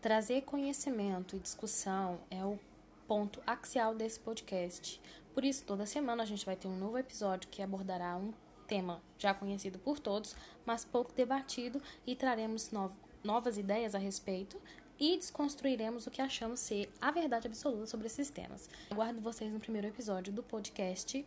Trazer conhecimento e discussão é o ponto axial desse podcast. Por isso, toda semana a gente vai ter um novo episódio que abordará um tema já conhecido por todos, mas pouco debatido, e traremos no novas ideias a respeito e desconstruiremos o que achamos ser a verdade absoluta sobre esses temas. Aguardo vocês no primeiro episódio do podcast